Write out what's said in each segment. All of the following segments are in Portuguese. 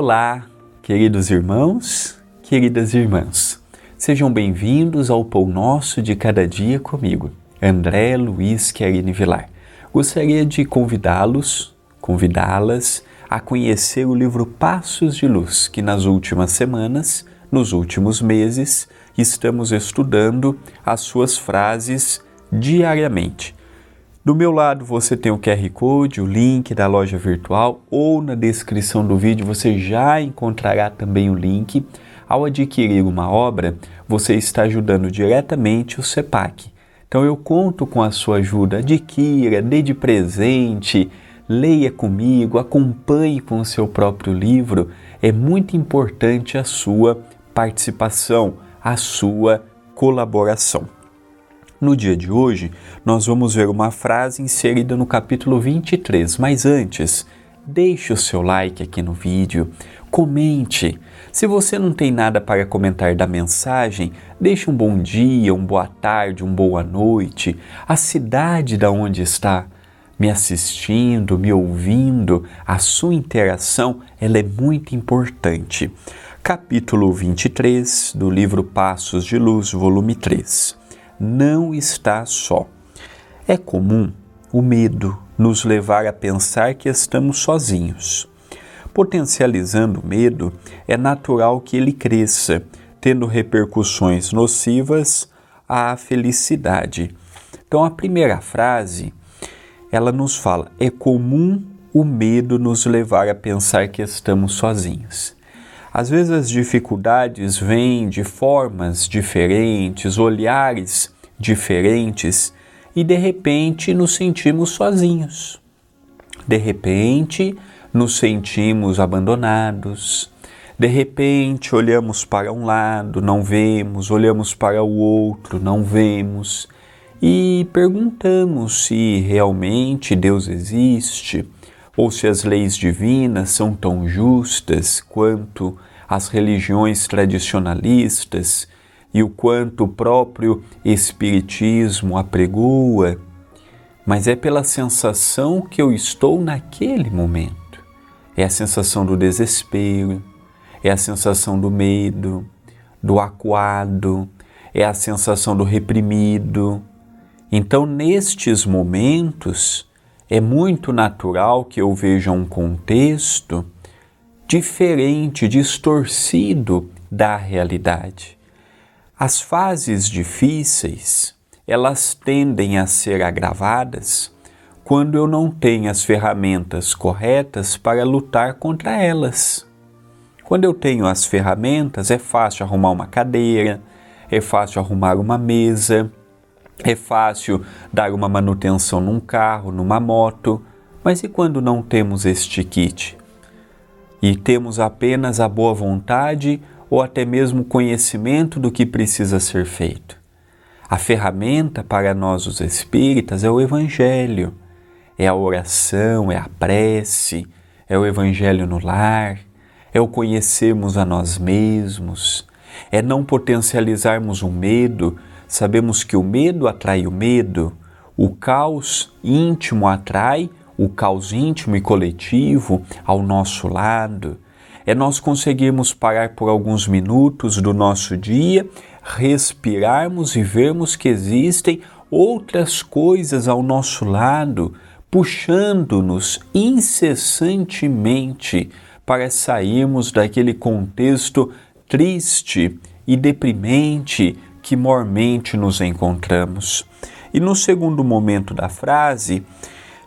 Olá, queridos irmãos, queridas irmãs. Sejam bem-vindos ao Pão Nosso de Cada Dia comigo, André Luiz Querini Vilar. Gostaria de convidá-los, convidá-las a conhecer o livro Passos de Luz, que nas últimas semanas, nos últimos meses, estamos estudando as suas frases diariamente. Do meu lado você tem o QR Code, o link da loja virtual, ou na descrição do vídeo você já encontrará também o link. Ao adquirir uma obra, você está ajudando diretamente o CEPAC. Então eu conto com a sua ajuda. Adquira, dê de presente, leia comigo, acompanhe com o seu próprio livro. É muito importante a sua participação, a sua colaboração. No dia de hoje, nós vamos ver uma frase inserida no capítulo 23, mas antes, deixe o seu like aqui no vídeo, comente. Se você não tem nada para comentar da mensagem, deixe um bom dia, um boa tarde, um boa noite, a cidade da onde está me assistindo, me ouvindo, a sua interação, ela é muito importante. Capítulo 23 do livro Passos de Luz, volume 3 não está só. É comum o medo nos levar a pensar que estamos sozinhos. Potencializando o medo, é natural que ele cresça, tendo repercussões nocivas à felicidade. Então, a primeira frase, ela nos fala: é comum o medo nos levar a pensar que estamos sozinhos. Às vezes as dificuldades vêm de formas diferentes, olhares diferentes e de repente nos sentimos sozinhos. De repente nos sentimos abandonados. De repente olhamos para um lado, não vemos, olhamos para o outro, não vemos e perguntamos se realmente Deus existe ou se as leis divinas são tão justas quanto as religiões tradicionalistas e o quanto o próprio Espiritismo apregoa, mas é pela sensação que eu estou naquele momento. É a sensação do desespero, é a sensação do medo, do acuado, é a sensação do reprimido. Então, nestes momentos, é muito natural que eu veja um contexto diferente, distorcido da realidade. As fases difíceis, elas tendem a ser agravadas quando eu não tenho as ferramentas corretas para lutar contra elas. Quando eu tenho as ferramentas, é fácil arrumar uma cadeira, é fácil arrumar uma mesa, é fácil dar uma manutenção num carro, numa moto, mas e quando não temos este kit? E temos apenas a boa vontade ou até mesmo conhecimento do que precisa ser feito? A ferramenta para nós, os espíritas, é o Evangelho, é a oração, é a prece, é o Evangelho no lar, é o conhecermos a nós mesmos, é não potencializarmos o medo Sabemos que o medo atrai o medo, o caos íntimo atrai o caos íntimo e coletivo ao nosso lado. É nós conseguirmos parar por alguns minutos do nosso dia, respirarmos e vermos que existem outras coisas ao nosso lado, puxando-nos incessantemente para sairmos daquele contexto triste e deprimente que mormente nos encontramos. E no segundo momento da frase,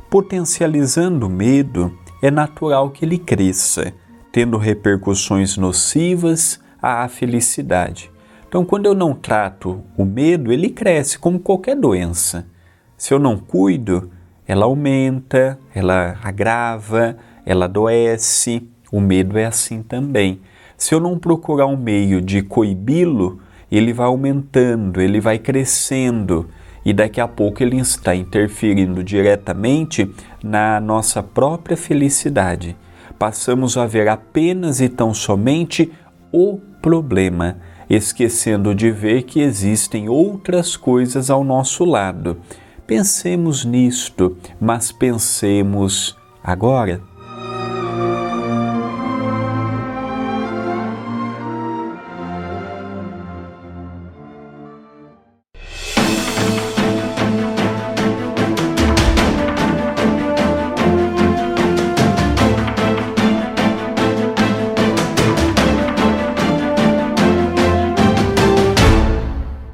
potencializando o medo, é natural que ele cresça, tendo repercussões nocivas à felicidade. Então, quando eu não trato o medo, ele cresce como qualquer doença. Se eu não cuido, ela aumenta, ela agrava, ela adoece. O medo é assim também. Se eu não procurar um meio de coibi-lo, ele vai aumentando, ele vai crescendo e daqui a pouco ele está interferindo diretamente na nossa própria felicidade. Passamos a ver apenas e tão somente o problema, esquecendo de ver que existem outras coisas ao nosso lado. Pensemos nisto, mas pensemos agora.